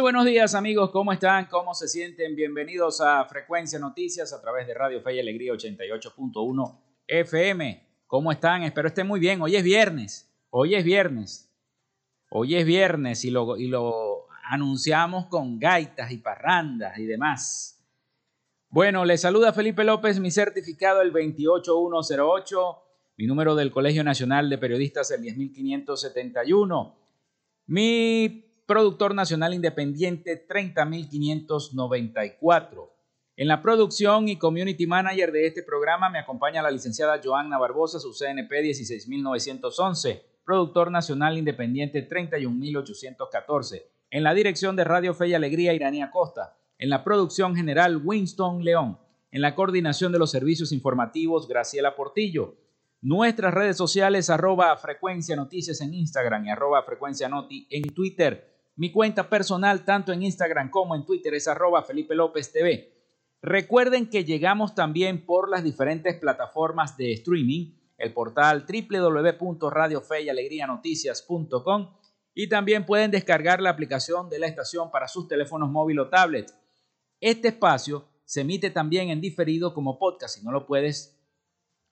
Buenos días amigos, ¿cómo están? ¿Cómo se sienten? Bienvenidos a Frecuencia Noticias a través de Radio Fe y Alegría 88.1 FM. ¿Cómo están? Espero estén muy bien. Hoy es viernes, hoy es viernes, hoy es viernes y lo, y lo anunciamos con gaitas y parrandas y demás. Bueno, les saluda Felipe López, mi certificado el 28108, mi número del Colegio Nacional de Periodistas el 10571. Mi productor nacional independiente 30594. En la producción y community manager de este programa me acompaña la licenciada Joanna Barbosa, su CNP 16911, productor nacional independiente 31814. En la dirección de Radio Fe y Alegría, Iranía Costa. En la producción general, Winston León. En la coordinación de los servicios informativos, Graciela Portillo. Nuestras redes sociales, arroba frecuencia noticias en Instagram y arroba frecuencia noti en Twitter. Mi cuenta personal, tanto en Instagram como en Twitter, es arroba Felipe López TV. Recuerden que llegamos también por las diferentes plataformas de streaming, el portal www.radiofeyalegrianoticias.com y también pueden descargar la aplicación de la estación para sus teléfonos móviles o tablets. Este espacio se emite también en diferido como podcast. Si no lo puedes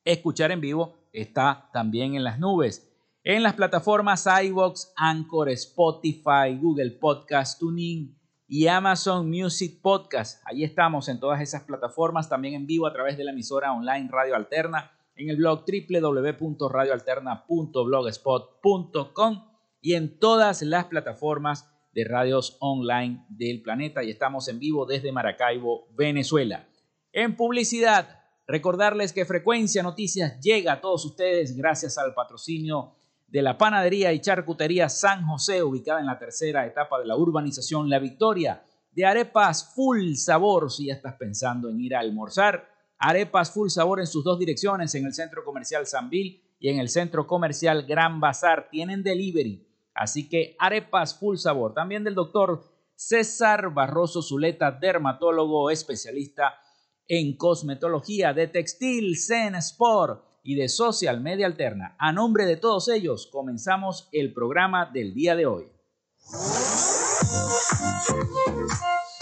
escuchar en vivo, está también en las nubes en las plataformas iVoox, Anchor, Spotify, Google Podcast, TuneIn y Amazon Music Podcast. Ahí estamos en todas esas plataformas, también en vivo a través de la emisora online Radio Alterna, en el blog www.radioalterna.blogspot.com y en todas las plataformas de radios online del planeta. Y estamos en vivo desde Maracaibo, Venezuela. En publicidad, recordarles que Frecuencia Noticias llega a todos ustedes gracias al patrocinio de la panadería y charcutería San José, ubicada en la tercera etapa de la urbanización La Victoria, de arepas full sabor, si ya estás pensando en ir a almorzar, arepas full sabor en sus dos direcciones, en el centro comercial Sanvil y en el centro comercial Gran Bazar, tienen delivery, así que arepas full sabor, también del doctor César Barroso Zuleta, dermatólogo especialista en cosmetología de textil Zen Sport y de Social Media Alterna. A nombre de todos ellos, comenzamos el programa del día de hoy.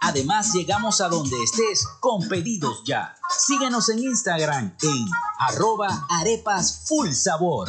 Además, llegamos a donde estés con pedidos ya. Síguenos en Instagram en arroba arepas full sabor.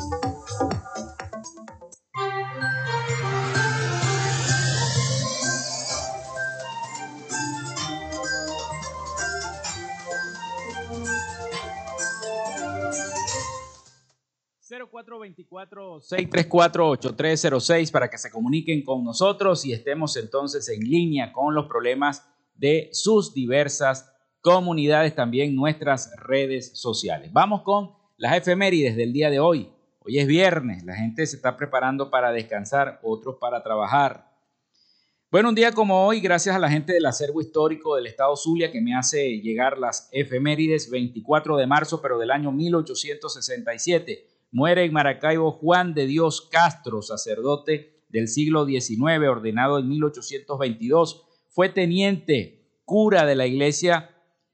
0424-634-8306 para que se comuniquen con nosotros y estemos entonces en línea con los problemas de sus diversas comunidades, también nuestras redes sociales. Vamos con las efemérides del día de hoy. Hoy es viernes, la gente se está preparando para descansar, otros para trabajar. Bueno, un día como hoy, gracias a la gente del acervo histórico del estado Zulia que me hace llegar las efemérides 24 de marzo, pero del año 1867 Muere en Maracaibo Juan de Dios Castro, sacerdote del siglo XIX, ordenado en 1822. Fue teniente cura de la iglesia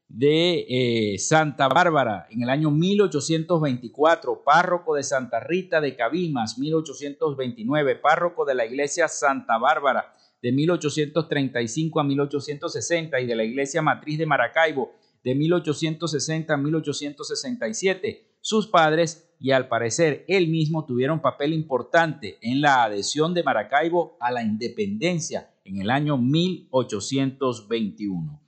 de eh, Santa Bárbara en el año 1824, párroco de Santa Rita de Cabimas, 1829, párroco de la iglesia Santa Bárbara de 1835 a 1860 y de la iglesia matriz de Maracaibo de 1860 a 1867. Sus padres y al parecer él mismo tuvieron papel importante en la adhesión de Maracaibo a la independencia en el año 1821.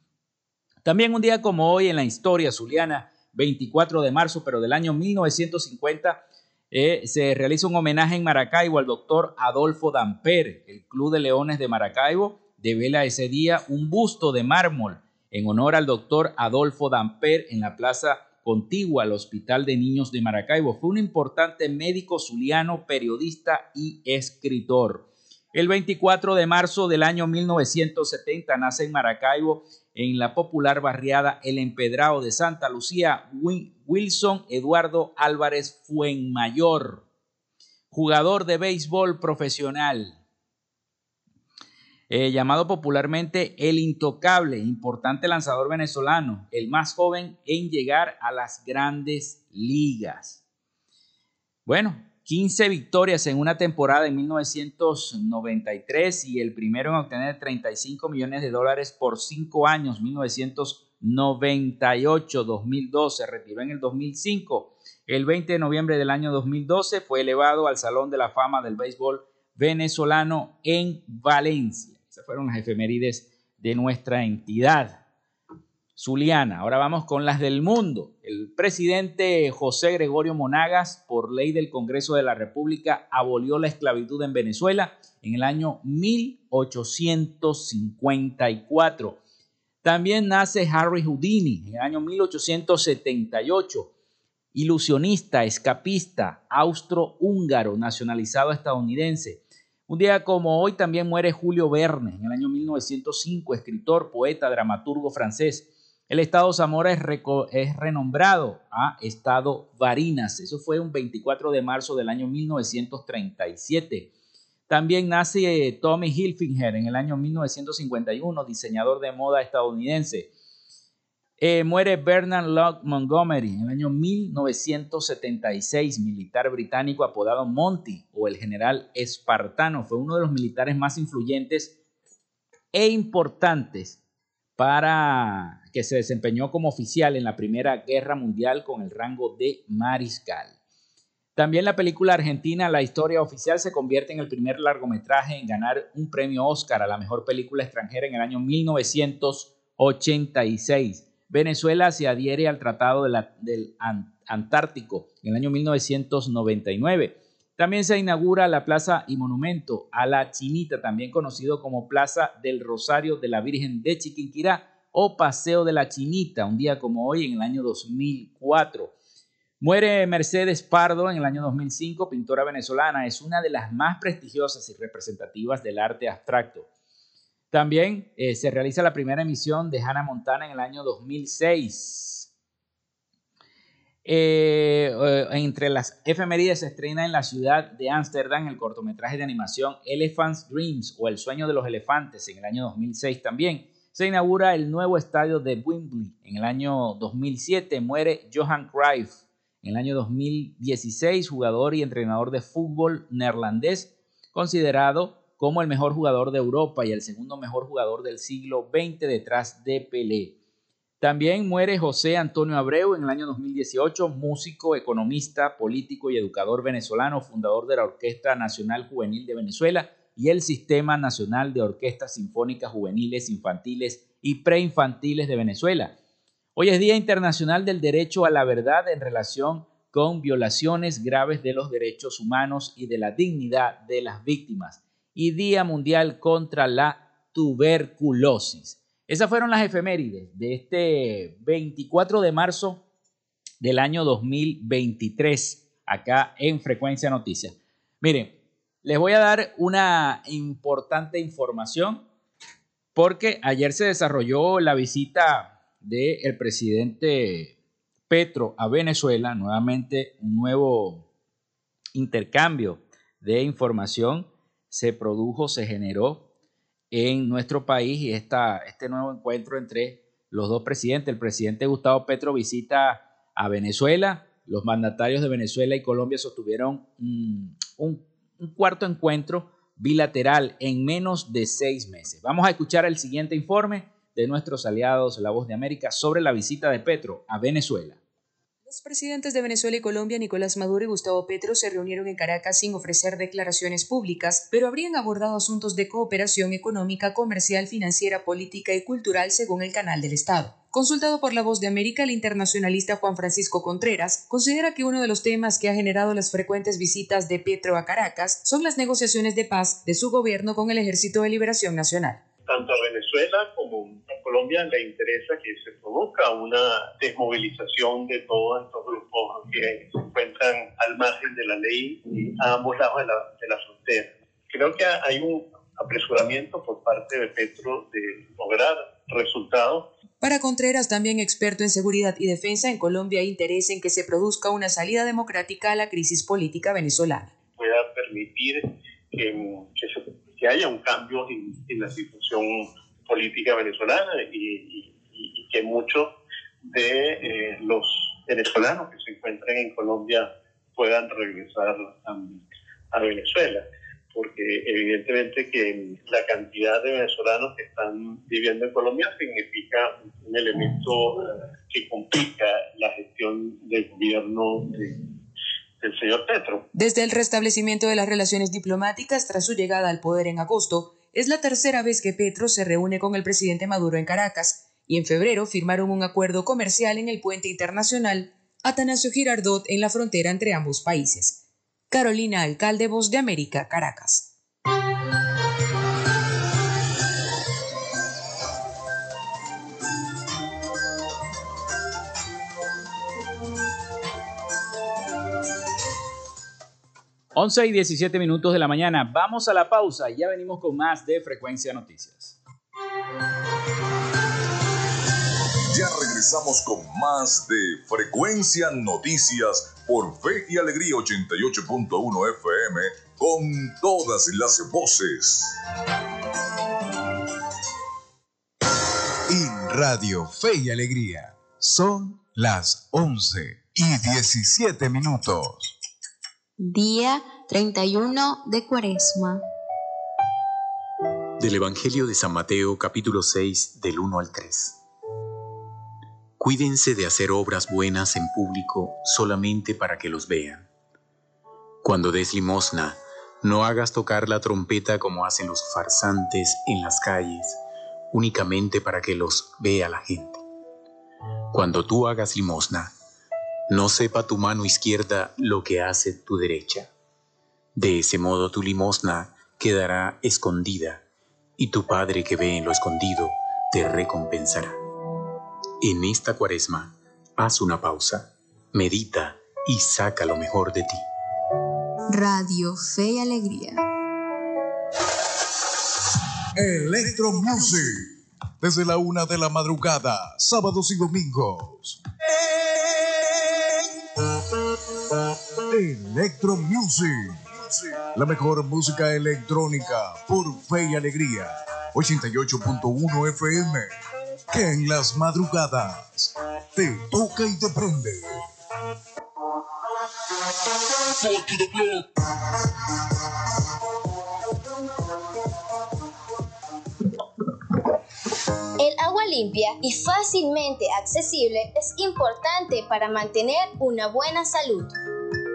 También un día como hoy en la historia zuliana, 24 de marzo, pero del año 1950, eh, se realiza un homenaje en Maracaibo al doctor Adolfo Damper. El Club de Leones de Maracaibo devela ese día un busto de mármol en honor al doctor Adolfo Damper en la plaza contigua al Hospital de Niños de Maracaibo. Fue un importante médico zuliano, periodista y escritor. El 24 de marzo del año 1970 nace en Maracaibo, en la popular barriada El Empedrado de Santa Lucía, Wilson Eduardo Álvarez Fuenmayor, jugador de béisbol profesional, eh, llamado popularmente el intocable, importante lanzador venezolano, el más joven en llegar a las grandes ligas. Bueno, 15 victorias en una temporada en 1993 y el primero en obtener 35 millones de dólares por 5 años, 1998, 2012, se retiró en el 2005. El 20 de noviembre del año 2012 fue elevado al Salón de la Fama del Béisbol venezolano en Valencia fueron las efemérides de nuestra entidad. Zuliana. Ahora vamos con las del mundo. El presidente José Gregorio Monagas, por ley del Congreso de la República, abolió la esclavitud en Venezuela en el año 1854. También nace Harry Houdini en el año 1878, ilusionista, escapista, austro-húngaro, nacionalizado estadounidense. Un día como hoy también muere Julio Verne en el año 1905, escritor, poeta, dramaturgo francés. El estado Zamora es, renombrado a estado Varinas. Eso fue un 24 de marzo del año 1937. También nace Tommy Hilfiger en el año 1951, diseñador de moda estadounidense. Eh, muere Bernard Locke Montgomery en el año 1976, militar británico apodado Monty o el general espartano. Fue uno de los militares más influyentes e importantes para que se desempeñó como oficial en la Primera Guerra Mundial con el rango de mariscal. También la película argentina La historia oficial se convierte en el primer largometraje en ganar un premio Oscar a la mejor película extranjera en el año 1986. Venezuela se adhiere al Tratado del Antártico en el año 1999 también se inaugura la plaza y monumento a la Chinita, también conocido como Plaza del Rosario de la Virgen de Chiquinquirá o Paseo de la Chinita, un día como hoy en el año 2004. Muere Mercedes Pardo en el año 2005, pintora venezolana, es una de las más prestigiosas y representativas del arte abstracto. También eh, se realiza la primera emisión de Hannah Montana en el año 2006. Eh, eh, entre las efemérides se estrena en la ciudad de Ámsterdam el cortometraje de animación Elephant's Dreams o El sueño de los elefantes en el año 2006 también. Se inaugura el nuevo estadio de Wembley en el año 2007. Muere Johan Cruyff en el año 2016, jugador y entrenador de fútbol neerlandés, considerado como el mejor jugador de Europa y el segundo mejor jugador del siglo XX detrás de Pelé. También muere José Antonio Abreu en el año 2018, músico, economista, político y educador venezolano, fundador de la Orquesta Nacional Juvenil de Venezuela y el Sistema Nacional de Orquestas Sinfónicas Juveniles, Infantiles y Preinfantiles de Venezuela. Hoy es Día Internacional del Derecho a la Verdad en relación con violaciones graves de los derechos humanos y de la dignidad de las víctimas y Día Mundial contra la Tuberculosis. Esas fueron las efemérides de este 24 de marzo del año 2023, acá en Frecuencia Noticias. Miren, les voy a dar una importante información porque ayer se desarrolló la visita del presidente Petro a Venezuela, nuevamente un nuevo intercambio de información se produjo, se generó en nuestro país y esta, este nuevo encuentro entre los dos presidentes. El presidente Gustavo Petro visita a Venezuela. Los mandatarios de Venezuela y Colombia sostuvieron un, un cuarto encuentro bilateral en menos de seis meses. Vamos a escuchar el siguiente informe de nuestros aliados La Voz de América sobre la visita de Petro a Venezuela. Los presidentes de Venezuela y Colombia, Nicolás Maduro y Gustavo Petro, se reunieron en Caracas sin ofrecer declaraciones públicas, pero habrían abordado asuntos de cooperación económica, comercial, financiera, política y cultural según el canal del Estado. Consultado por La Voz de América, el internacionalista Juan Francisco Contreras considera que uno de los temas que ha generado las frecuentes visitas de Petro a Caracas son las negociaciones de paz de su gobierno con el Ejército de Liberación Nacional tanto a Venezuela como Colombia le interesa que se produzca una desmovilización de todos estos grupos que se encuentran al margen de la ley a ambos lados de la, de la frontera. Creo que hay un apresuramiento por parte de Petro de lograr resultados para Contreras, también experto en seguridad y defensa, en Colombia hay interés en que se produzca una salida democrática a la crisis política venezolana. Pueda permitir que, que se que haya un cambio en, la situación política venezolana y, que muchos de eh, los venezolanos que se encuentran en Colombia puedan regresar a, Venezuela, porque evidentemente que la cantidad de venezolanos que están viviendo en Colombia significa un elemento eh, que complica la gestión del gobierno de el señor Petro. Desde el restablecimiento de las relaciones diplomáticas tras su llegada al poder en agosto, es la tercera vez que Petro se reúne con el presidente Maduro en Caracas y en febrero firmaron un acuerdo comercial en el puente internacional Atanasio Girardot en la frontera entre ambos países. Carolina Alcalde, Voz de América, Caracas. 11 y 17 minutos de la mañana. Vamos a la pausa y ya venimos con más de Frecuencia Noticias. Ya regresamos con más de Frecuencia Noticias por Fe y Alegría 88.1 FM con todas las voces. En Radio Fe y Alegría son las 11 y 17 minutos. Día 31 de Cuaresma. Del Evangelio de San Mateo capítulo 6 del 1 al 3. Cuídense de hacer obras buenas en público solamente para que los vean. Cuando des limosna, no hagas tocar la trompeta como hacen los farsantes en las calles, únicamente para que los vea la gente. Cuando tú hagas limosna, no sepa tu mano izquierda lo que hace tu derecha. De ese modo tu limosna quedará escondida, y tu Padre que ve en lo escondido te recompensará. En esta cuaresma, haz una pausa, medita y saca lo mejor de ti. Radio Fe y Alegría. Electro Music. Desde la una de la madrugada, sábados y domingos. Electro Music. La mejor música electrónica por fe y alegría. 88.1 FM. Que en las madrugadas te toca y te prende. Limpia y fácilmente accesible es importante para mantener una buena salud.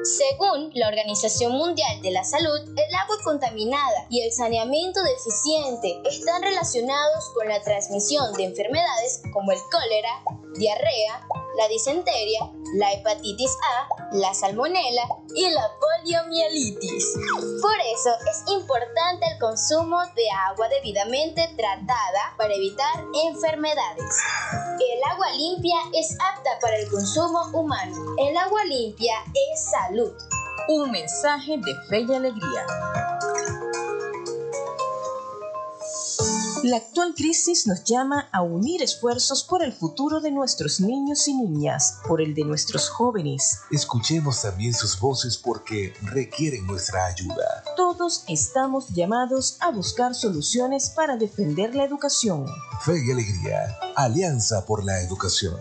Según la Organización Mundial de la Salud, el agua contaminada y el saneamiento deficiente están relacionados con la transmisión de enfermedades como el cólera, diarrea, la disenteria, la hepatitis A, la salmonela y la poliomielitis. Por eso es importante el consumo de agua debidamente tratada para evitar enfermedades. El agua limpia es apta para el consumo humano. El agua limpia es salud. Un mensaje de fe y alegría. La actual crisis nos llama a unir esfuerzos por el futuro de nuestros niños y niñas, por el de nuestros jóvenes. Escuchemos también sus voces porque requieren nuestra ayuda. Todos estamos llamados a buscar soluciones para defender la educación. Fe y Alegría, Alianza por la Educación.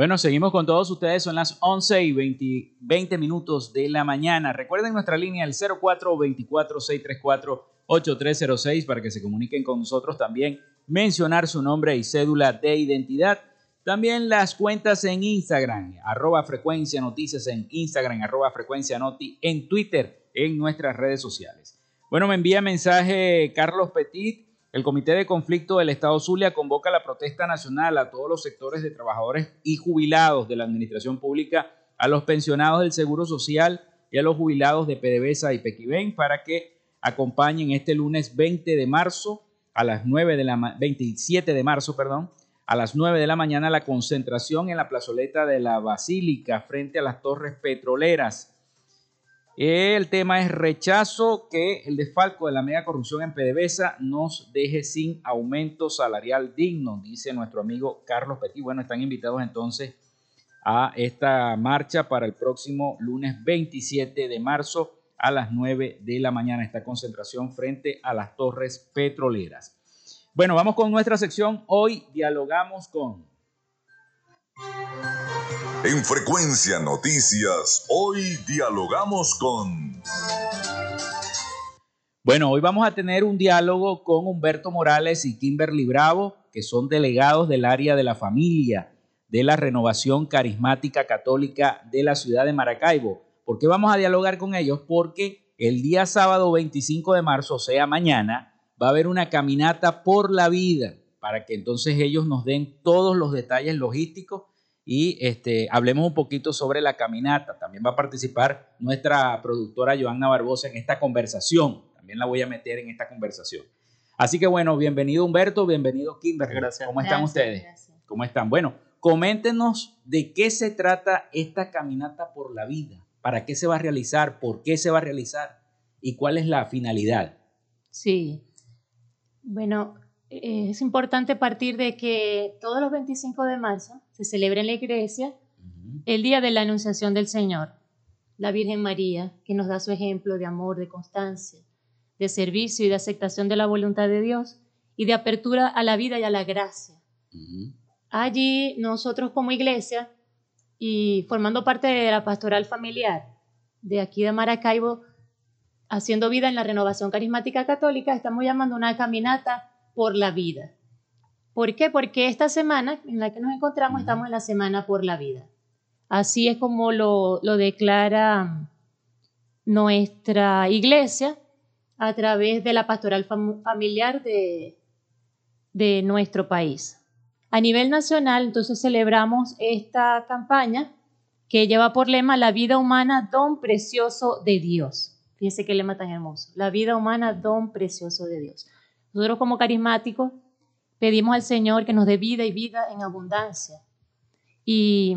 Bueno, seguimos con todos ustedes. Son las 11 y 20, minutos de la mañana. Recuerden nuestra línea el 0424-634-8306 para que se comuniquen con nosotros también. Mencionar su nombre y cédula de identidad. También las cuentas en Instagram, arroba frecuencia noticias en Instagram, arroba frecuencia noti en Twitter, en nuestras redes sociales. Bueno, me envía mensaje Carlos Petit el Comité de Conflicto del Estado Zulia convoca la protesta nacional a todos los sectores de trabajadores y jubilados de la Administración Pública, a los pensionados del Seguro Social y a los jubilados de PDVSA y Pequibén para que acompañen este lunes 20 de marzo a las 9 de la 27 de marzo, perdón, a las 9 de la mañana la concentración en la plazoleta de la Basílica frente a las torres petroleras el tema es rechazo que el desfalco de la mega corrupción en PDVSA nos deje sin aumento salarial digno, dice nuestro amigo Carlos Petit. Bueno, están invitados entonces a esta marcha para el próximo lunes 27 de marzo a las 9 de la mañana, esta concentración frente a las torres petroleras. Bueno, vamos con nuestra sección. Hoy dialogamos con... En Frecuencia Noticias, hoy dialogamos con... Bueno, hoy vamos a tener un diálogo con Humberto Morales y Kimberly Bravo, que son delegados del área de la familia de la Renovación Carismática Católica de la ciudad de Maracaibo. ¿Por qué vamos a dialogar con ellos? Porque el día sábado 25 de marzo, o sea, mañana, va a haber una caminata por la vida para que entonces ellos nos den todos los detalles logísticos y este, hablemos un poquito sobre la caminata. También va a participar nuestra productora Joanna Barbosa en esta conversación. También la voy a meter en esta conversación. Así que bueno, bienvenido Humberto, bienvenido Kimberly. Gracias. ¿Cómo están ustedes? ¿Cómo están? Bueno, coméntenos de qué se trata esta caminata por la vida. ¿Para qué se va a realizar? ¿Por qué se va a realizar? ¿Y cuál es la finalidad? Sí. Bueno, eh, es importante partir de que todos los 25 de marzo se celebra en la iglesia el Día de la Anunciación del Señor, la Virgen María, que nos da su ejemplo de amor, de constancia, de servicio y de aceptación de la voluntad de Dios y de apertura a la vida y a la gracia. Allí nosotros como iglesia y formando parte de la pastoral familiar de aquí de Maracaibo, haciendo vida en la renovación carismática católica, estamos llamando una caminata por la vida. ¿Por qué? Porque esta semana en la que nos encontramos estamos en la semana por la vida. Así es como lo, lo declara nuestra iglesia a través de la pastoral fam familiar de, de nuestro país. A nivel nacional, entonces celebramos esta campaña que lleva por lema La vida humana, don precioso de Dios. Fíjense qué lema tan hermoso. La vida humana, don precioso de Dios. Nosotros como carismáticos pedimos al Señor que nos dé vida y vida en abundancia. Y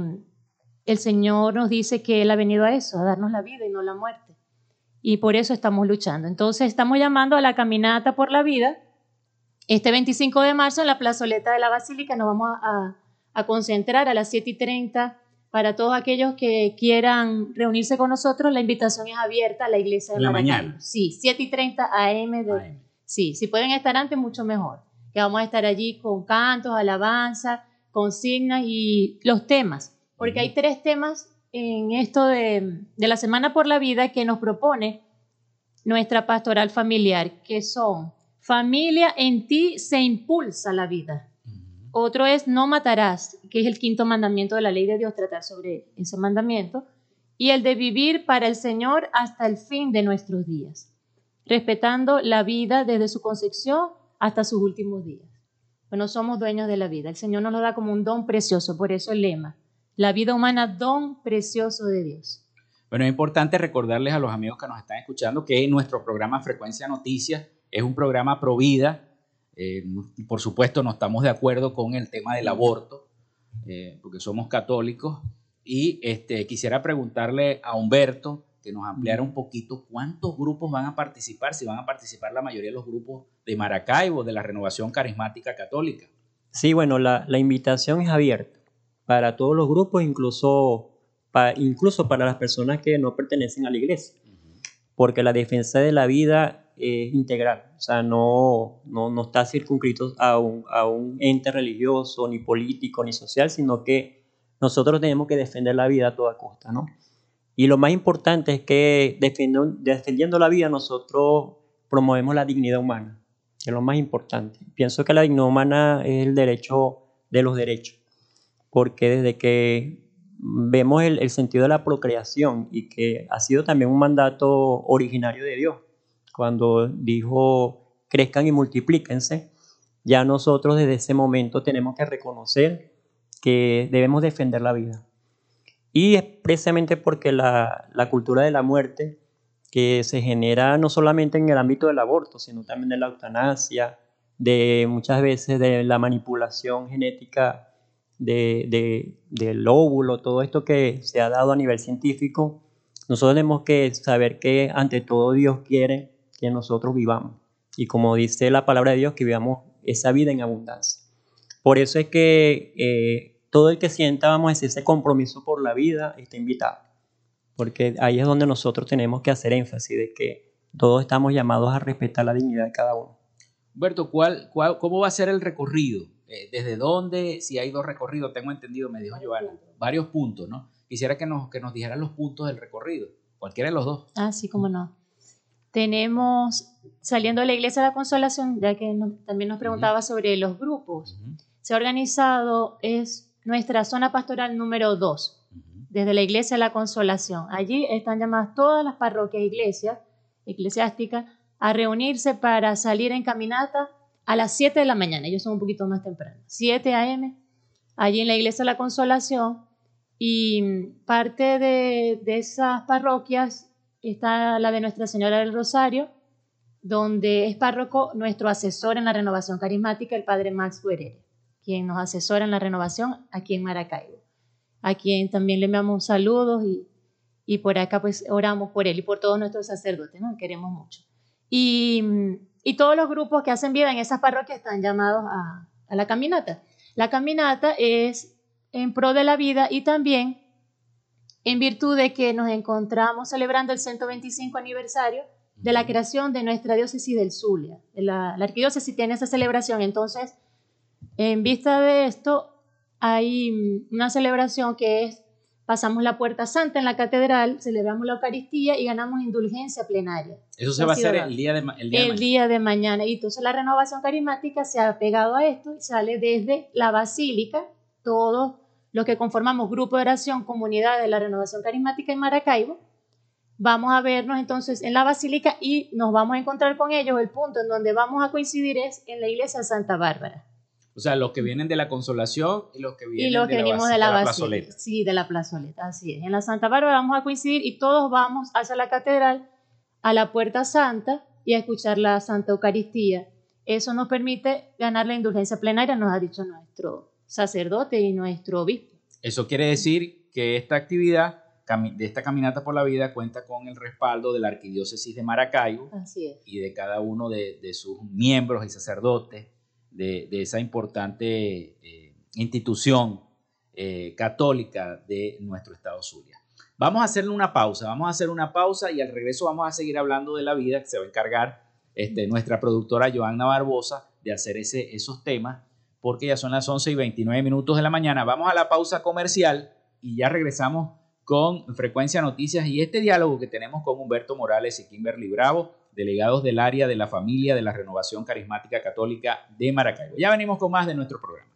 el Señor nos dice que Él ha venido a eso, a darnos la vida y no la muerte. Y por eso estamos luchando. Entonces estamos llamando a la caminata por la vida este 25 de marzo en la plazoleta de la Basílica nos vamos a, a concentrar a las 7 y 30 para todos aquellos que quieran reunirse con nosotros. La invitación es abierta a la iglesia de la mañana. Sí, 7 y 30 AM. De, AM. Sí, si pueden estar antes, mucho mejor. Que vamos a estar allí con cantos, alabanza, consignas y los temas. Porque hay tres temas en esto de, de la Semana por la Vida que nos propone nuestra pastoral familiar, que son Familia, en ti se impulsa la vida. Otro es no matarás, que es el quinto mandamiento de la ley de Dios, tratar sobre ese mandamiento. Y el de vivir para el Señor hasta el fin de nuestros días, respetando la vida desde su concepción hasta sus últimos días. Bueno, somos dueños de la vida. El Señor nos lo da como un don precioso, por eso el lema. La vida humana, don precioso de Dios. Bueno, es importante recordarles a los amigos que nos están escuchando que nuestro programa Frecuencia Noticias es un programa pro vida. Eh, por supuesto, no estamos de acuerdo con el tema del aborto, eh, porque somos católicos. Y este, quisiera preguntarle a Humberto que nos ampliara un poquito cuántos grupos van a participar, si van a participar la mayoría de los grupos de Maracaibo, de la Renovación Carismática Católica. Sí, bueno, la, la invitación es abierta para todos los grupos, incluso para, incluso para las personas que no pertenecen a la iglesia, porque la defensa de la vida es integral, o sea, no, no, no está circunscrito a un, a un ente religioso, ni político, ni social, sino que nosotros tenemos que defender la vida a toda costa, ¿no? Y lo más importante es que defendiendo, la vida nosotros promovemos la dignidad humana, que es lo más importante. Pienso que la dignidad humana es el derecho de los derechos, porque desde que vemos el, el sentido de la procreación y que ha sido también un mandato originario de Dios, cuando dijo crezcan y multiplíquense, ya nosotros desde ese momento tenemos que reconocer que debemos defender la vida. Y es precisamente porque la, la, cultura de la muerte que se genera no solamente en el ámbito del aborto, sino también de la eutanasia, de muchas veces de la manipulación genética de, de, del óvulo, todo esto que se ha dado a nivel científico, nosotros tenemos que saber que ante todo Dios quiere que nosotros vivamos. Y como dice la palabra de Dios, que vivamos esa vida en abundancia. Por eso es que eh, todo el que sienta, vamos a decir, ese compromiso por la vida está invitado. Porque ahí es donde nosotros tenemos que hacer énfasis de que todos estamos llamados a respetar la dignidad de cada uno. Humberto, ¿cuál, cuál, ¿cómo va a ser el recorrido? Eh, ¿Desde dónde? Si hay dos recorridos, tengo entendido, me dijo Joana, varios puntos, ¿no? Quisiera que nos, que nos dijeran los puntos del recorrido, cualquiera de los dos. Ah, sí, cómo no. Tenemos, saliendo de la Iglesia de la Consolación, ya que también nos preguntaba sobre los grupos, se ha organizado, es nuestra zona pastoral número 2, desde la Iglesia de la Consolación. Allí están llamadas todas las parroquias iglesias eclesiásticas a reunirse para salir en caminata a las 7 de la mañana. Ellos son un poquito más temprano. 7 a.m. allí en la Iglesia de la Consolación. Y parte de, de esas parroquias está la de Nuestra Señora del Rosario, donde es párroco nuestro asesor en la renovación carismática, el padre Max Guerrero, quien nos asesora en la renovación aquí en Maracaibo, a quien también le enviamos saludos y, y por acá pues oramos por él y por todos nuestros sacerdotes, ¿no? Queremos mucho. Y, y todos los grupos que hacen vida en esas parroquias están llamados a, a la caminata. La caminata es en pro de la vida y también en virtud de que nos encontramos celebrando el 125 aniversario de la creación de nuestra diócesis del Zulia. La, la arquidiócesis tiene esa celebración, entonces, en vista de esto, hay una celebración que es, pasamos la Puerta Santa en la catedral, celebramos la Eucaristía y ganamos indulgencia plenaria. Eso se va a hacer el día de, el día, de, mañana. día de mañana. Y entonces la renovación carismática se ha pegado a esto y sale desde la basílica, todos los que conformamos Grupo de Oración Comunidad de la Renovación Carismática en Maracaibo, vamos a vernos entonces en la Basílica y nos vamos a encontrar con ellos. El punto en donde vamos a coincidir es en la iglesia de Santa Bárbara. O sea, los que vienen de la Consolación y los que vienen y los que de, venimos la, de la, de la Basílica. Sí, de la plazoleta, así es. En la Santa Bárbara vamos a coincidir y todos vamos hacia la catedral, a la Puerta Santa y a escuchar la Santa Eucaristía. Eso nos permite ganar la indulgencia plenaria, nos ha dicho nuestro sacerdote y nuestro obispo. Eso quiere decir que esta actividad de esta caminata por la vida cuenta con el respaldo de la Arquidiócesis de Maracaibo y de cada uno de, de, sus miembros y sacerdotes de, de esa importante eh, institución eh, católica de nuestro estado Zulia. Vamos a hacerle una pausa, vamos a hacer una pausa y al regreso vamos a seguir hablando de la vida que se va a encargar este, nuestra productora Joanna Barbosa de hacer ese, esos temas porque ya son las 11 y 29 minutos de la mañana. Vamos a la pausa comercial y ya regresamos con Frecuencia Noticias y este diálogo que tenemos con Humberto Morales y Kimberly Bravo, delegados del área de la familia de la Renovación Carismática Católica de Maracaibo. Ya venimos con más de nuestro programa.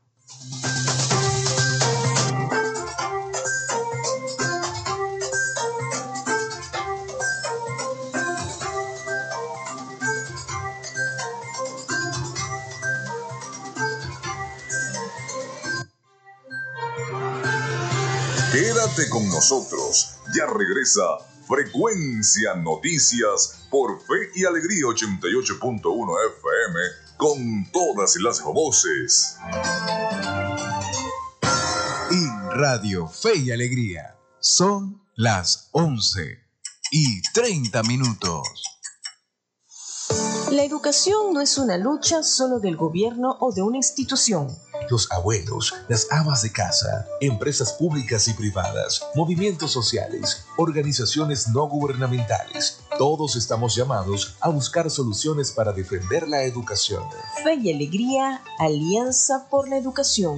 Quédate con nosotros. Ya regresa Frecuencia Noticias por Fe y Alegría 88.1 FM con todas las voces. En Radio Fe y Alegría son las 11 y 30 minutos. La educación no es una lucha solo del gobierno o de una institución. Los abuelos, las amas de casa, empresas públicas y privadas, movimientos sociales, organizaciones no gubernamentales, todos estamos llamados a buscar soluciones para defender la educación. Fe y Alegría, Alianza por la Educación.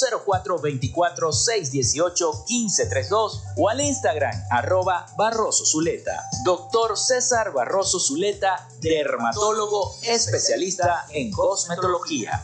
0424 618 1532 o al Instagram arroba Barroso Zuleta. Doctor César Barroso Zuleta, dermatólogo especialista en cosmetología.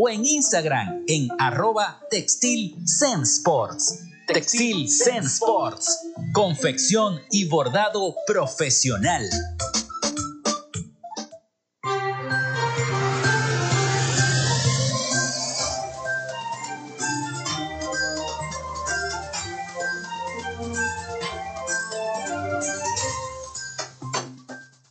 o en Instagram en arroba textil Sports. Textil Sports. Confección y bordado profesional.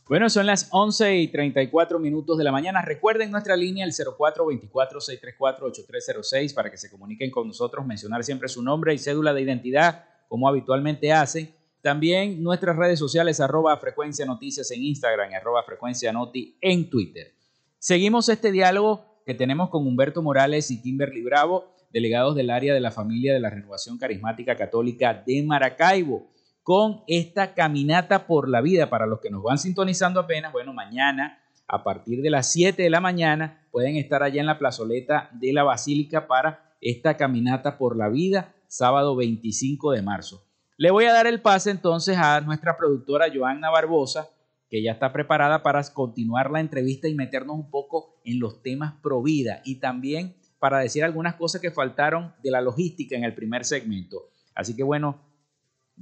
Bueno, son las 11 y 34 minutos de la mañana. Recuerden nuestra línea el 0424-634-8306 para que se comuniquen con nosotros, mencionar siempre su nombre y cédula de identidad como habitualmente hacen. También nuestras redes sociales arroba frecuencia noticias en Instagram, arroba frecuencia noti en Twitter. Seguimos este diálogo que tenemos con Humberto Morales y Kimberly Bravo, delegados del área de la familia de la Renovación Carismática Católica de Maracaibo con esta caminata por la vida. Para los que nos van sintonizando apenas, bueno, mañana a partir de las 7 de la mañana pueden estar allá en la plazoleta de la Basílica para esta caminata por la vida, sábado 25 de marzo. Le voy a dar el pase entonces a nuestra productora Joanna Barbosa, que ya está preparada para continuar la entrevista y meternos un poco en los temas pro vida y también para decir algunas cosas que faltaron de la logística en el primer segmento. Así que bueno,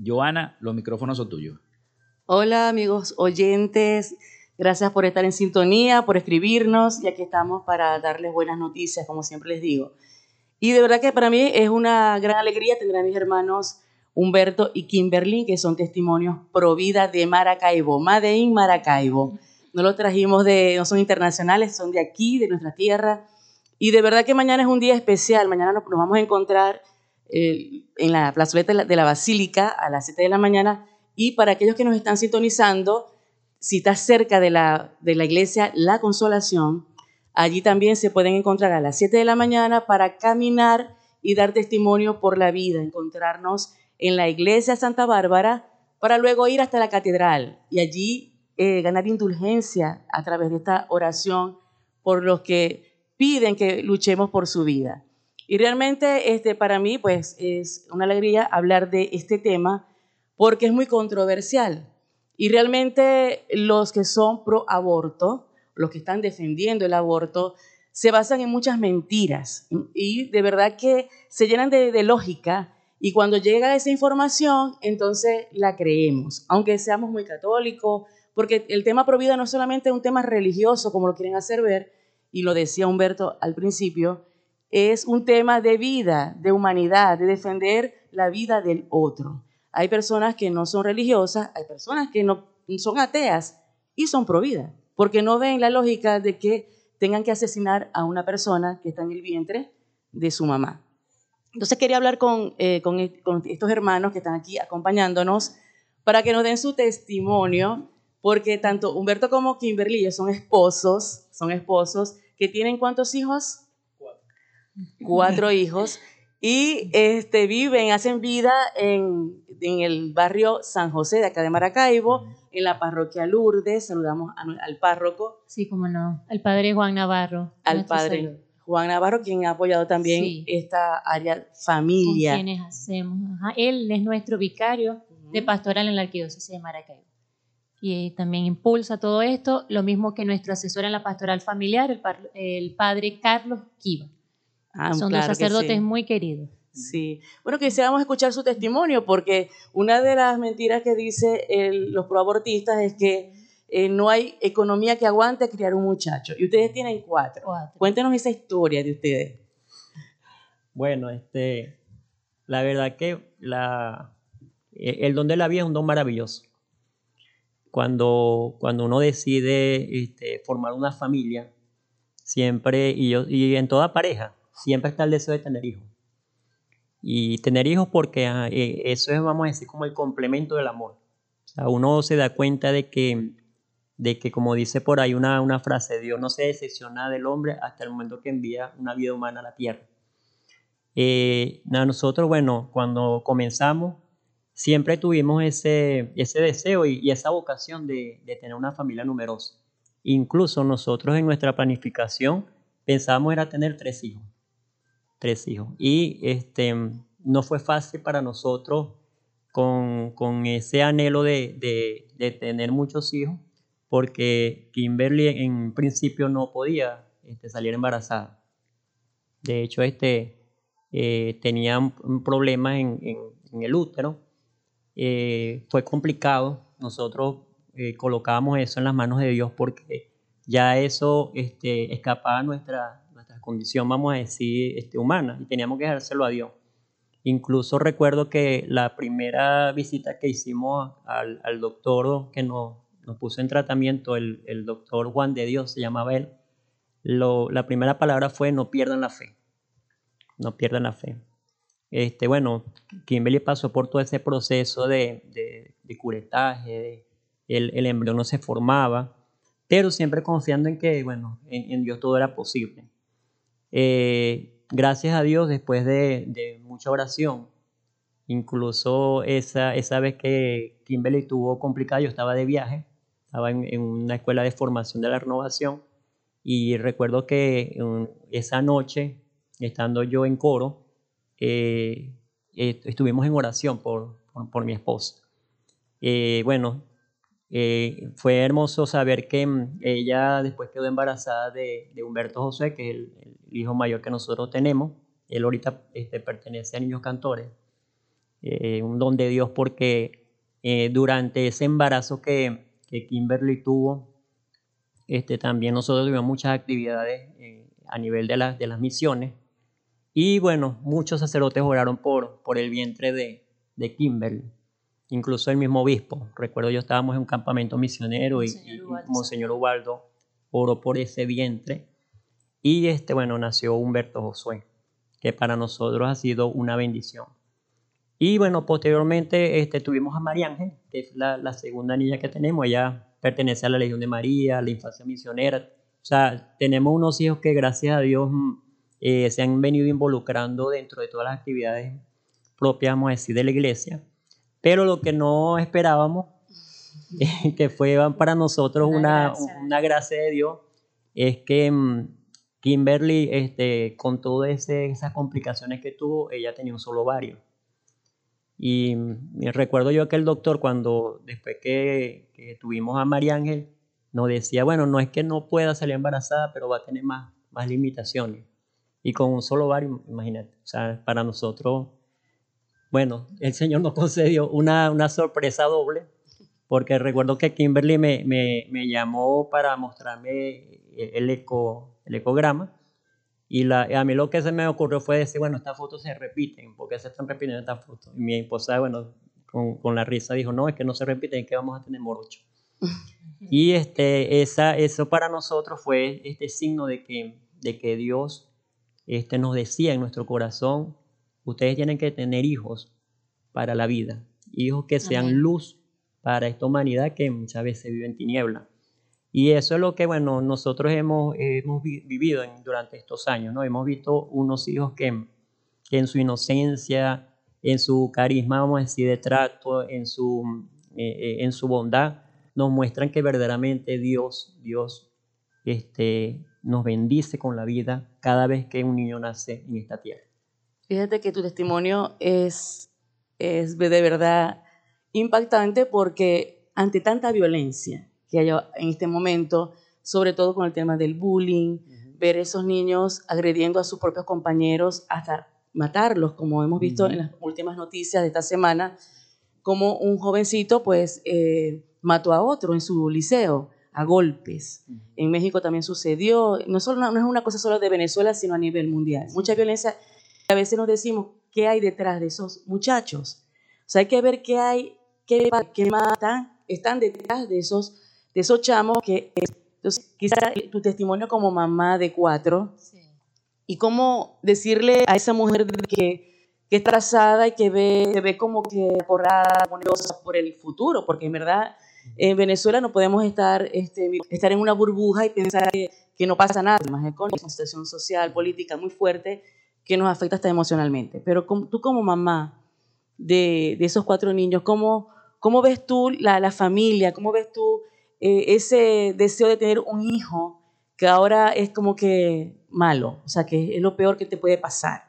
Joana, los micrófonos son tuyos. Hola amigos oyentes, gracias por estar en sintonía, por escribirnos y aquí estamos para darles buenas noticias, como siempre les digo. Y de verdad que para mí es una gran alegría tener a mis hermanos Humberto y Kimberly, que son testimonios pro vida de Maracaibo, Made in Maracaibo. No los trajimos de, no son internacionales, son de aquí, de nuestra tierra. Y de verdad que mañana es un día especial, mañana nos, nos vamos a encontrar eh, en la plazoleta de la, Basílica a las 7 de la mañana. Y para aquellos que nos están sintonizando, si estás cerca de la, de la iglesia La Consolación, allí también se pueden encontrar a las 7 de la mañana para caminar y dar testimonio por la vida, encontrarnos en la iglesia Santa Bárbara para luego ir hasta la catedral y allí eh, ganar indulgencia a través de esta oración por los que piden que luchemos por su vida. Y realmente este, para mí pues es una alegría hablar de este tema porque es muy controversial. Y realmente los que son pro aborto, los que están defendiendo el aborto, se basan en muchas mentiras. Y de verdad que se llenan de, de lógica. Y cuando llega esa información, entonces la creemos, aunque seamos muy católicos, porque el tema pro vida no es solamente un tema religioso como lo quieren hacer ver, y lo decía Humberto al principio, es un tema de vida, de humanidad, de defender la vida del otro. Hay personas que no son religiosas, hay personas que no son ateas y son pro vida, porque no ven la lógica de que tengan que asesinar a una persona que está en el vientre de su mamá. Entonces quería hablar con, eh, con, e, con estos hermanos que están aquí acompañándonos para que nos den su testimonio, porque tanto Humberto como Kimberly son esposos, son esposos que tienen cuántos hijos? Cuatro hijos y este, viven, hacen vida en, en, el barrio San José de acá de Maracaibo, en la parroquia Lourdes. Saludamos al párroco. Sí, cómo no, al padre Juan Navarro. Al padre salud. Juan Navarro, quien ha apoyado también sí. esta área familia. Con quienes hacemos. Ajá. Él es nuestro vicario uh -huh. de pastoral en la arquidiócesis de Maracaibo. Y también impulsa todo esto, lo mismo que nuestro asesor en la pastoral familiar, el, el padre Carlos Kiva. Ah, Son claro dos sacerdotes sí. muy queridos. Sí. Bueno, quisiéramos escuchar su testimonio porque una de las mentiras que dice el, los proabortistas es que eh, no hay economía que aguante criar un muchacho. Y ustedes tienen cuatro. cuatro. Cuéntenos esa historia de ustedes. Bueno, este, la verdad que la, el don de la vida es un don maravilloso. Cuando, cuando uno decide este, formar una familia, siempre, y, yo, y en toda pareja, siempre está el deseo de tener hijos. Y tener hijos porque ah, eh, eso es, vamos a decir, como el complemento del amor. O sea, uno se da cuenta de que, de que como dice por ahí una, una frase, Dios no se decepciona del hombre hasta el momento que envía una vida humana a la tierra. Eh, nosotros, bueno, cuando comenzamos, siempre tuvimos ese, ese deseo y, esa vocación de, de tener una familia numerosa. Incluso nosotros en nuestra planificación pensábamos era tener tres hijos tres hijos. Y este, no fue fácil para nosotros con, con ese anhelo de, de, tener muchos hijos, porque Kimberly en principio no podía este, salir embarazada. De hecho, este, eh, tenía un problema en, en, el útero. Eh, fue complicado. Nosotros eh, colocábamos eso en las manos de Dios porque ya eso este, escapaba a nuestra, condición, vamos a decir, este, humana, y teníamos que dejárselo a Dios. Incluso recuerdo que la primera visita que hicimos al, al doctor que nos, nos, puso en tratamiento, el, el, doctor Juan de Dios se llamaba él, lo, la primera palabra fue no pierdan la fe, no pierdan la fe. Este, bueno, Kimberly pasó por todo ese proceso de, de, de curetaje, de, el, el embrión no se formaba, pero siempre confiando en que, bueno, en, en Dios todo era posible. Eh, gracias a Dios, después de, mucha oración, incluso esa, esa vez que Kimberly tuvo complicado, yo estaba de viaje, estaba en, una escuela de formación de la renovación, y recuerdo que esa noche, estando yo en coro, eh, estuvimos en oración por, por, mi esposa. Eh, bueno, eh, fue hermoso saber que mm, ella después quedó embarazada de, Humberto José, que es el, hijo mayor que nosotros tenemos. Él ahorita este, pertenece a Niños Cantores. Eh, un don de Dios porque eh, durante ese embarazo que, Kimberly tuvo, este, también nosotros tuvimos muchas actividades eh, a nivel de, la, de las misiones. Y bueno, muchos sacerdotes oraron por, por el vientre de Kimberly incluso el mismo obispo. Recuerdo yo estábamos en un campamento misionero y, y Monseñor Ubaldo oró por ese vientre. Y este, bueno, nació Humberto Josué, que para nosotros ha sido una bendición. Y bueno, posteriormente este, tuvimos a María Ángel, que es la, la, segunda niña que tenemos. Ella pertenece a la Legión de María, a la infancia misionera. O sea, tenemos unos hijos que gracias a Dios eh, se han venido involucrando dentro de todas las actividades propias, vamos a decir, de la iglesia. Pero lo que no esperábamos, que fue para nosotros una, una, gracia. una gracia de Dios, es que mm, Kimberly, este, con todas esas complicaciones que tuvo, ella tenía un solo ovario. Y, y, recuerdo yo que el doctor, cuando después que, que, tuvimos a María Ángel, nos decía, bueno, no es que no pueda salir embarazada, pero va a tener más, más limitaciones. Y con un solo ovario, imagínate, o sea, para nosotros bueno, el Señor nos concedió una, una sorpresa doble, porque recuerdo que Kimberly me, me, me llamó para mostrarme el, eco, el ecograma, y la, a mí lo que se me ocurrió fue decir, bueno, estas fotos se repiten, ¿por qué se están repitiendo estas fotos? Y mi esposa, bueno, con, con la risa dijo, no, es que no se repiten, es que vamos a tener morocho. y este, esa, eso para nosotros fue este signo de que, de que Dios este, nos decía en nuestro corazón ustedes tienen que tener hijos para la vida, hijos que sean luz para esta humanidad que muchas veces vive en tiniebla. Y eso es lo que, bueno, nosotros hemos, hemos vivido durante estos años, ¿no? Hemos visto unos hijos que, que, en su inocencia, en su carisma, vamos a decir, de trato, en su, eh, eh, en su bondad, nos muestran que verdaderamente Dios, Dios este, nos bendice con la vida cada vez que un niño nace en esta tierra. Fíjate que tu testimonio es, es de verdad impactante porque ante tanta violencia que hay en este momento, sobre todo con el tema del bullying, ver esos niños agrediendo a sus propios compañeros hasta matarlos, como hemos visto en las últimas noticias de esta semana, como un jovencito pues eh, mató a otro en su liceo a golpes. En México también sucedió, no, solo, no es una cosa solo de Venezuela, sino a nivel mundial. Mucha violencia, a veces nos decimos, ¿qué hay detrás de esos muchachos? O sea, hay que ver qué hay, qué, qué matan, están detrás de esos, de esos chamos que... Entonces, quizás tu testimonio como mamá de cuatro, y cómo decirle a esa mujer que, que es trazada y que ve, se ve como que acorrada por el futuro, porque en verdad en Venezuela no podemos estar, este, estar en una burbuja y pensar que, que no pasa nada, más con una situación social, política muy fuerte que nos afecta hasta emocionalmente. Pero tú como mamá de, de esos cuatro niños, ¿cómo, cómo ves tú la, la familia? ¿Cómo ves tú eh, ese deseo de tener un hijo que ahora es como que malo? O sea, que es lo peor que te puede pasar.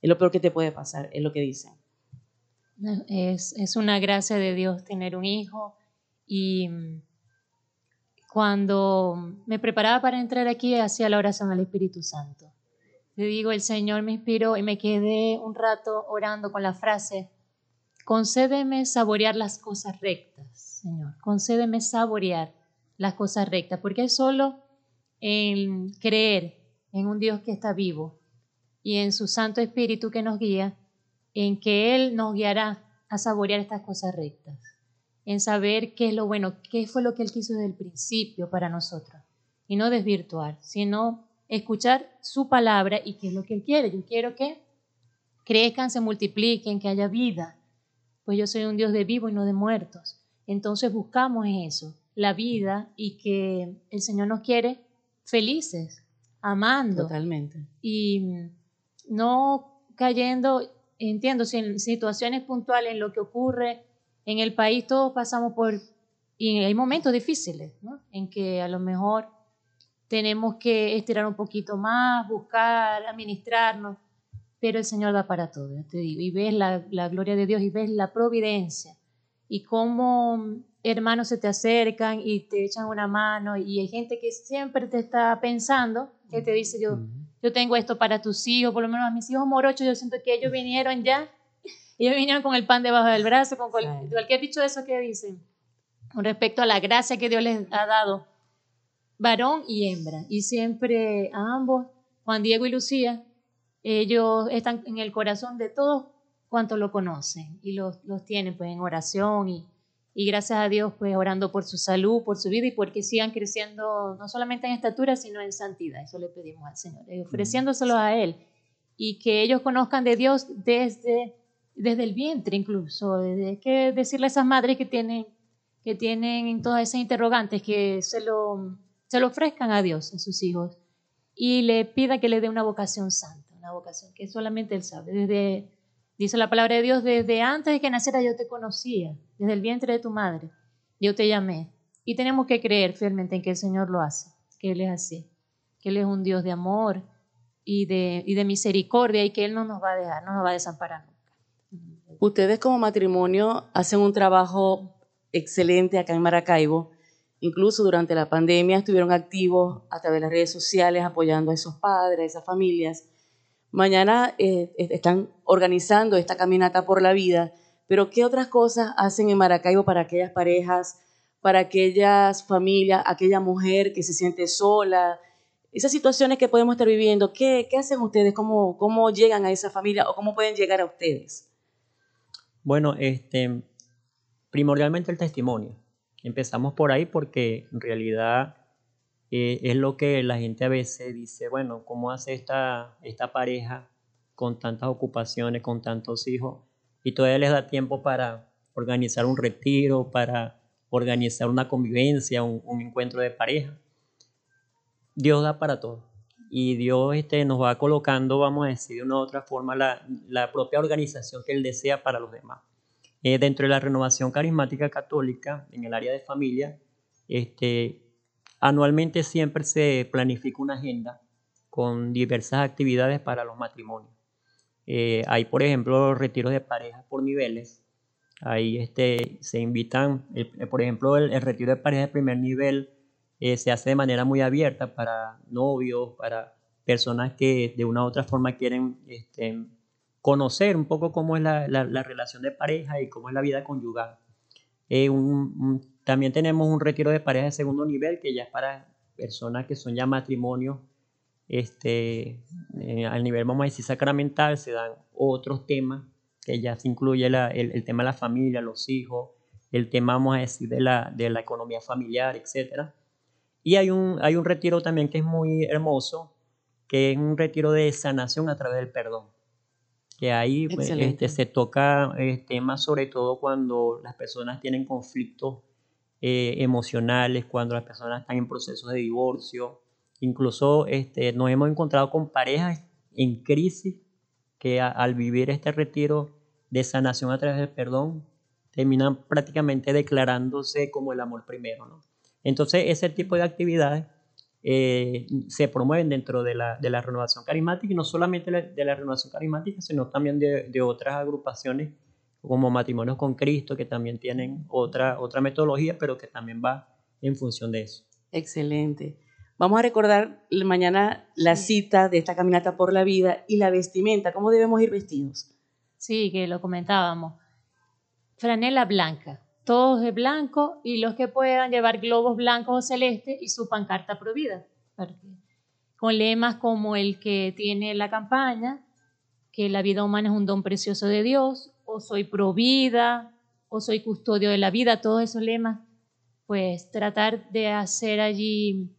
Es lo peor que te puede pasar, es lo que dicen. Es, es una gracia de Dios tener un hijo y cuando me preparaba para entrar aquí, hacía la oración al Espíritu Santo. Le digo, el Señor me inspiró y me quedé un rato orando con la frase, concédeme saborear las cosas rectas, Señor, concédeme saborear las cosas rectas, porque es solo en creer en un Dios que está vivo y en su Santo Espíritu que nos guía, en que Él nos guiará a saborear estas cosas rectas en saber qué es lo bueno, qué fue lo que Él quiso desde el principio para nosotros. Y no desvirtuar, sino escuchar su palabra y qué es lo que Él quiere. Yo quiero que crezcan, se multipliquen, que haya vida. Pues yo soy un Dios de vivos y no de muertos. Entonces buscamos eso, la vida y que el Señor nos quiere felices, amando. Totalmente. Y no cayendo, entiendo, si en situaciones puntuales, en lo que ocurre en el país todos pasamos por, y hay momentos difíciles, ¿no? En que a lo mejor tenemos que estirar un poquito más, buscar, administrarnos, pero el Señor da para todo, te digo, y ves la, la gloria de Dios y ves la providencia y cómo hermanos se te acercan y te echan una mano y hay gente que siempre te está pensando, que te dice yo, yo tengo esto para tus hijos, por lo menos a mis hijos morochos, yo siento que ellos vinieron ya ellos vinieron con el pan debajo del brazo, con cualquier dicho de eso que dicen, con respecto a la gracia que Dios les ha dado, varón y hembra. Y siempre a ambos, Juan Diego y Lucía, ellos están en el corazón de todos cuantos lo conocen y los, los tienen pues en oración y, y gracias a Dios pues orando por su salud, por su vida y porque sigan creciendo no solamente en estatura sino en santidad. Eso le pedimos al Señor, eh, ofreciéndoselo a Él y que ellos conozcan de Dios desde desde el vientre incluso, hay que decirle a esas madres que tienen, que tienen todas esas interrogantes, que se lo, se lo ofrezcan a Dios, a sus hijos, y le pida que le dé una vocación santa, una vocación que solamente Él sabe. Desde, dice la palabra de Dios, desde antes de que naciera yo te conocía, desde el vientre de tu madre, yo te llamé. Y tenemos que creer fielmente en que el Señor lo hace, que Él es así, que Él es un Dios de amor y de, y de misericordia y que Él no nos va a dejar, no nos va a desamparar. Ustedes como matrimonio hacen un trabajo excelente acá en Maracaibo. Incluso durante la pandemia estuvieron activos a través de las redes sociales apoyando a esos padres, a esas familias. Mañana eh, están organizando esta caminata por la vida, pero ¿qué otras cosas hacen en Maracaibo para aquellas parejas, para aquellas familias, aquella mujer que se siente sola? Esas situaciones que podemos estar viviendo, ¿qué, qué hacen ustedes? ¿Cómo, ¿Cómo llegan a esa familia o cómo pueden llegar a ustedes? Bueno, este, primordialmente el testimonio. Empezamos por ahí porque en realidad eh, es lo que la gente a veces dice, bueno, ¿cómo hace esta, esta pareja con tantas ocupaciones, con tantos hijos, y todavía les da tiempo para organizar un retiro, para organizar una convivencia, un, encuentro de pareja. Dios da para todo. Y Dios este, nos va colocando, vamos a decir de una u otra forma, la, la propia organización que Él desea para los demás. Eh, dentro de la renovación carismática católica, en el área de familia, este, anualmente siempre se planifica una agenda con diversas actividades para los matrimonios. Eh, hay, por ejemplo, retiros de parejas por niveles. Ahí este, se invitan, eh, por ejemplo, el, el, retiro de pareja de primer nivel eh, se hace de manera muy abierta para novios, para personas que de una u otra forma quieren este, conocer un poco cómo es la, la, la, relación de pareja y cómo es la vida conyugal. Un, también tenemos un retiro de pareja de segundo nivel que ya es para personas que son ya matrimonios este, eh, al nivel, vamos a decir, sacramental, se dan otros temas que ya se incluye la, el, el, tema de la familia, los hijos, el tema, vamos a decir, de la, de la economía familiar, etc. Y hay un, hay un retiro también que es muy hermoso, que es un retiro de sanación a través del perdón. Que ahí pues, este, se toca eh, temas sobre todo cuando las personas tienen conflictos eh, emocionales, cuando las personas están en procesos de divorcio, Incluso este, nos hemos encontrado con parejas en crisis que a, al vivir este retiro de sanación a través del perdón terminan prácticamente declarándose como el amor primero. ¿no? Entonces ese tipo de actividades eh, se promueven dentro de la, de la, renovación carismática y no solamente de la renovación carismática, sino también de, de, otras agrupaciones como Matrimonios con Cristo, que también tienen otra, otra metodología, pero que también va en función de eso. Excelente. Vamos a recordar mañana la cita de esta caminata por la vida y la vestimenta. ¿Cómo debemos ir vestidos? Sí, que lo comentábamos. Franela blanca, todos de blanco y los que puedan llevar globos blancos o celestes y su pancarta provida. Con lemas como el que tiene la campaña, que la vida humana es un don precioso de Dios, o soy provida, o soy custodio de la vida, todos esos lemas, pues tratar de hacer allí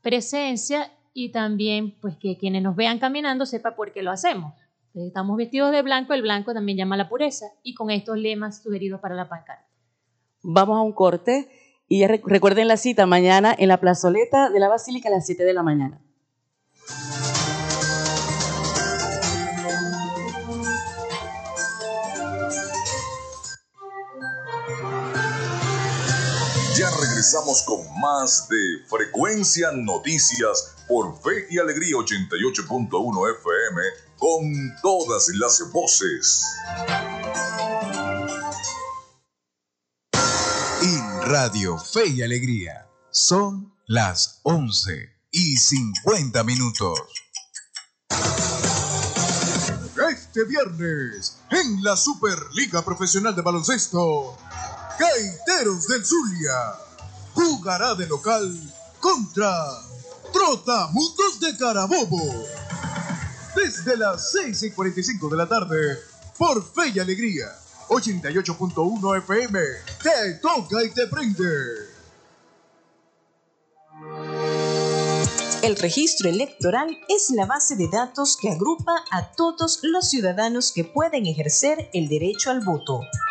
presencia y también pues que quienes nos vean caminando sepa por qué lo hacemos. Estamos vestidos de blanco, el blanco también llama la pureza y con estos lemas sugeridos para la pancarta. Vamos a un corte y recuerden la cita mañana en la plazoleta de la Basílica a las 7 de la mañana. Ya regresamos con más de Frecuencia Noticias por Fe y Alegría 88.1 FM con todas las voces. Radio Fe y Alegría son las 11 y 50 minutos. Este viernes, en la Superliga Profesional de Baloncesto, Gaiteros del Zulia jugará de local contra Trotamundos de Carabobo. Desde las 6 y 45 de la tarde, por Fe y Alegría, 88.1 FM, te toca y te prende. El registro electoral es la base de datos que agrupa a todos los ciudadanos que pueden ejercer el derecho al voto.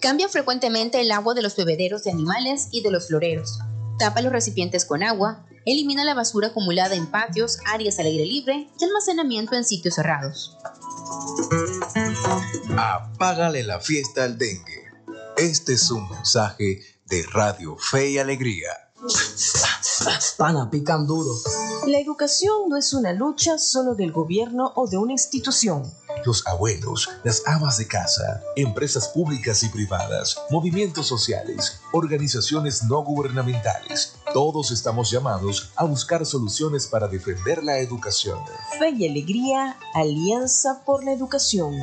Cambia frecuentemente el agua de los bebederos de animales y de los floreros. Tapa los recipientes con agua. Elimina la basura acumulada en patios, áreas al aire libre y almacenamiento en sitios cerrados. Apágale la fiesta al dengue. Este es un mensaje de Radio Fe y Alegría. Pana, pican duro. La educación no es una lucha solo del gobierno o de una institución. Los abuelos, las amas de casa, empresas públicas y privadas, movimientos sociales, organizaciones no gubernamentales, todos estamos llamados a buscar soluciones para defender la educación. Fe y Alegría, Alianza por la Educación.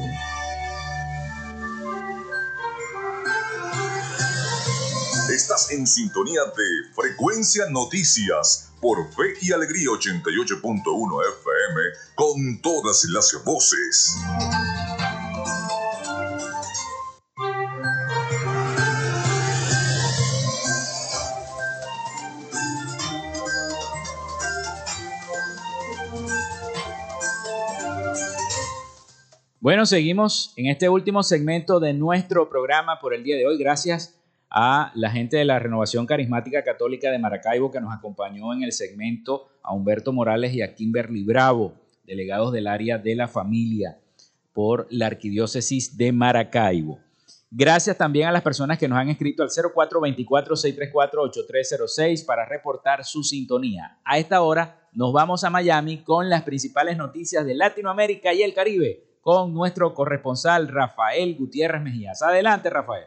Estás en sintonía de Frecuencia Noticias por Fe y Alegría 88.1 FM con todas las voces. Bueno, seguimos en este último segmento de nuestro programa por el día de hoy. Gracias a la gente de la Renovación Carismática Católica de Maracaibo que nos acompañó en el segmento, a Humberto Morales y a Kimberly Bravo, delegados del área de la familia por la Arquidiócesis de Maracaibo. Gracias también a las personas que nos han escrito al 0424-634-8306 para reportar su sintonía. A esta hora nos vamos a Miami con las principales noticias de Latinoamérica y el Caribe con nuestro corresponsal Rafael Gutiérrez Mejías. Adelante, Rafael.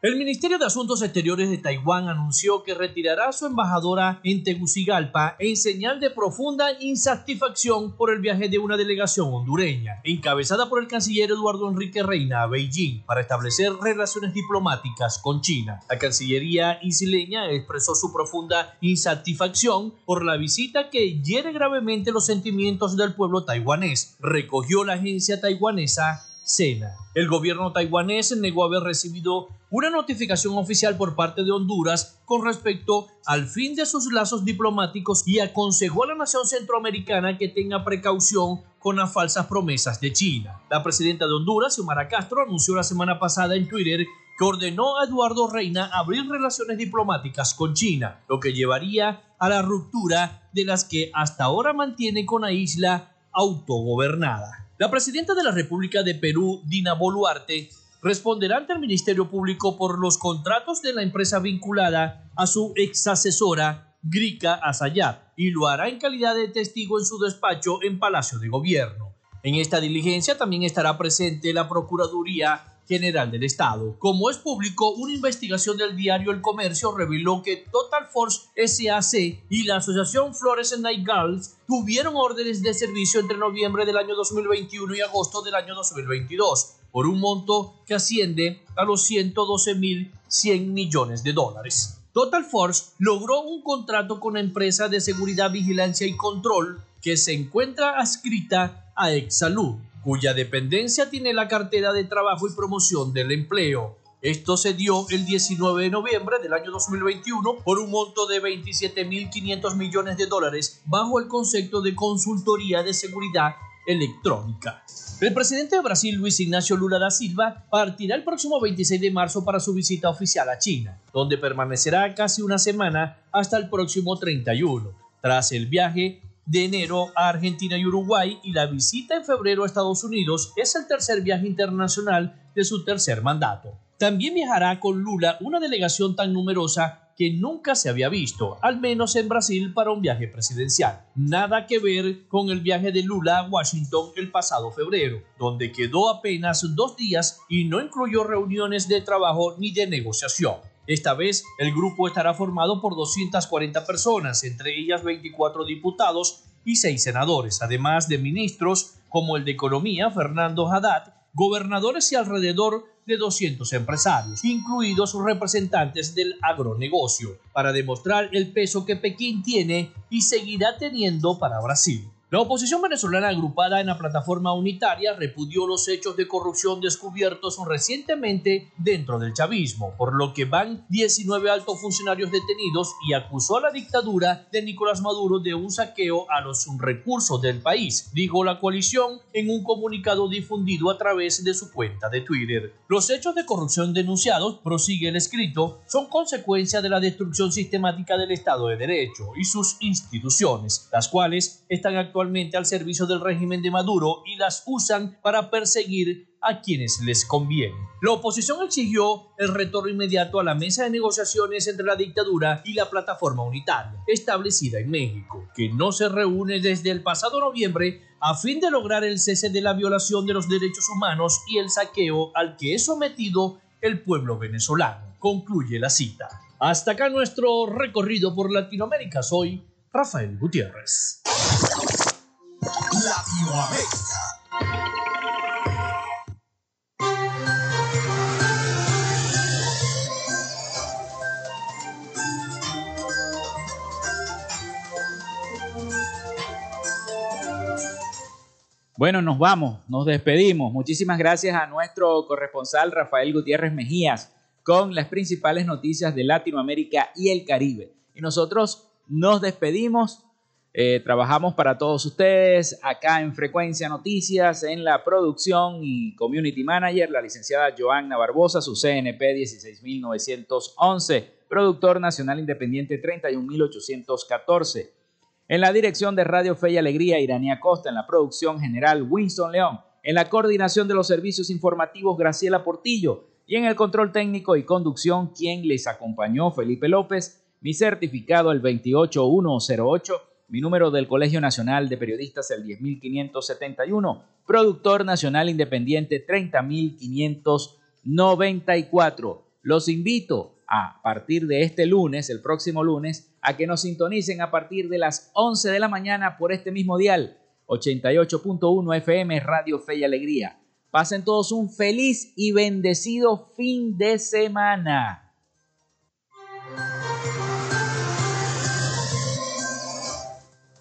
El Ministerio de Asuntos Exteriores de Taiwán anunció que retirará a su embajadora en Tegucigalpa en señal de profunda insatisfacción por el viaje de una delegación hondureña, encabezada por el canciller Eduardo Enrique Reina a Beijing para establecer relaciones diplomáticas con China. La Cancillería isleña expresó su profunda insatisfacción por la visita que hiere gravemente los sentimientos del pueblo taiwanés, recogió la agencia taiwanesa El gobierno taiwanés negó haber recibido una notificación oficial por parte de Honduras con respecto al fin de sus lazos diplomáticos y aconsejó a la nación centroamericana que tenga precaución con las falsas promesas de China. La presidenta de Honduras, Xiomara Castro, anunció la semana pasada en Twitter que ordenó a Eduardo Reina abrir relaciones diplomáticas con China, lo que llevaría a la ruptura de las que hasta ahora mantiene con la isla autogobernada. La presidenta de la República de Perú, Dina Boluarte, responderá ante el Ministerio Público por los contratos de la empresa vinculada a su ex asesora, Grika Asayat, y lo hará en calidad de testigo en su despacho en Palacio de Gobierno. En esta diligencia también estará presente la Procuraduría General del Estado. Como es público, una investigación del diario El Comercio reveló que Total Force SAC y la Asociación Flores Night Girls tuvieron órdenes de servicio entre noviembre del año 2021 y agosto del año 2022 por un monto que asciende a los 112.100 millones de dólares. Total Force logró un contrato con la empresa de seguridad, vigilancia y control que se encuentra adscrita a Exalud cuya dependencia tiene la cartera de trabajo y promoción del empleo. Esto se dio el 19 de noviembre del año 2021 por un monto de 27.500 millones de dólares bajo el concepto de consultoría de seguridad electrónica. El presidente de Brasil, Luis Ignacio Lula da Silva, partirá el próximo 26 de marzo para su visita oficial a China, donde permanecerá casi una semana hasta el próximo 31. Tras el viaje, de enero a Argentina y Uruguay y la visita en febrero a Estados Unidos es el tercer viaje internacional de su tercer mandato. También viajará con Lula una delegación tan numerosa que nunca se había visto, al menos en Brasil para un viaje presidencial. Nada que ver con el viaje de Lula a Washington el pasado febrero, donde quedó apenas dos días y no incluyó reuniones de trabajo ni de negociación. Esta vez el grupo estará formado por 240 personas, entre ellas 24 diputados y 6 senadores, además de ministros como el de Economía, Fernando Haddad, gobernadores y alrededor de 200 empresarios, incluidos representantes del agronegocio, para demostrar el peso que Pekín tiene y seguirá teniendo para Brasil. La oposición venezolana agrupada en la plataforma unitaria repudió los hechos de corrupción descubiertos recientemente dentro del chavismo, por lo que van 19 altos funcionarios detenidos y acusó a la dictadura de Nicolás Maduro de un saqueo a los recursos del país, dijo la coalición en un comunicado difundido a través de su cuenta de Twitter. Los hechos de corrupción denunciados, prosigue el escrito, son consecuencia de la destrucción sistemática del Estado de Derecho y sus instituciones, las cuales están actualmente al servicio del régimen de Maduro y las usan para perseguir a quienes les conviene. La oposición exigió el retorno inmediato a la mesa de negociaciones entre la dictadura y la plataforma unitaria, establecida en México, que no se reúne desde el pasado noviembre a fin de lograr el cese de la violación de los derechos humanos y el saqueo al que es sometido el pueblo venezolano. Concluye la cita. Hasta acá nuestro recorrido por Latinoamérica. Soy Rafael Gutiérrez. Latinoamérica. Bueno, nos vamos, nos despedimos. Muchísimas gracias a nuestro corresponsal Rafael Gutiérrez Mejías con las principales noticias de Latinoamérica y el Caribe. Y nosotros nos despedimos eh, trabajamos para todos ustedes acá en Frecuencia Noticias, en la producción y community manager, la licenciada Joanna Barbosa, su CNP 16911, productor nacional independiente 31814. En la dirección de Radio Fe y Alegría, Iranía Costa, en la producción general Winston León, en la coordinación de los servicios informativos Graciela Portillo. Y en el control técnico y conducción quien les acompañó Felipe López, mi certificado el 28108 mi número del Colegio Nacional de Periodistas el 10571. Productor Nacional Independiente 30594. Los invito a partir de este lunes, el próximo lunes, a que nos sintonicen a partir de las 11 de la mañana por este mismo dial, 88.1 FM Radio Fe y Alegría. Pasen todos un feliz y bendecido fin de semana.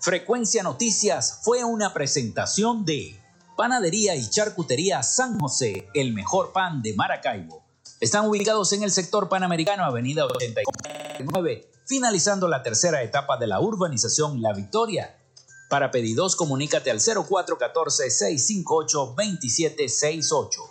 Frecuencia Noticias fue una presentación de Panadería y Charcutería San José, el mejor pan de Maracaibo. Están ubicados en el sector panamericano, Avenida 89, finalizando la tercera etapa de la urbanización La Victoria. Para pedidos, comunícate al 0414-658-2768.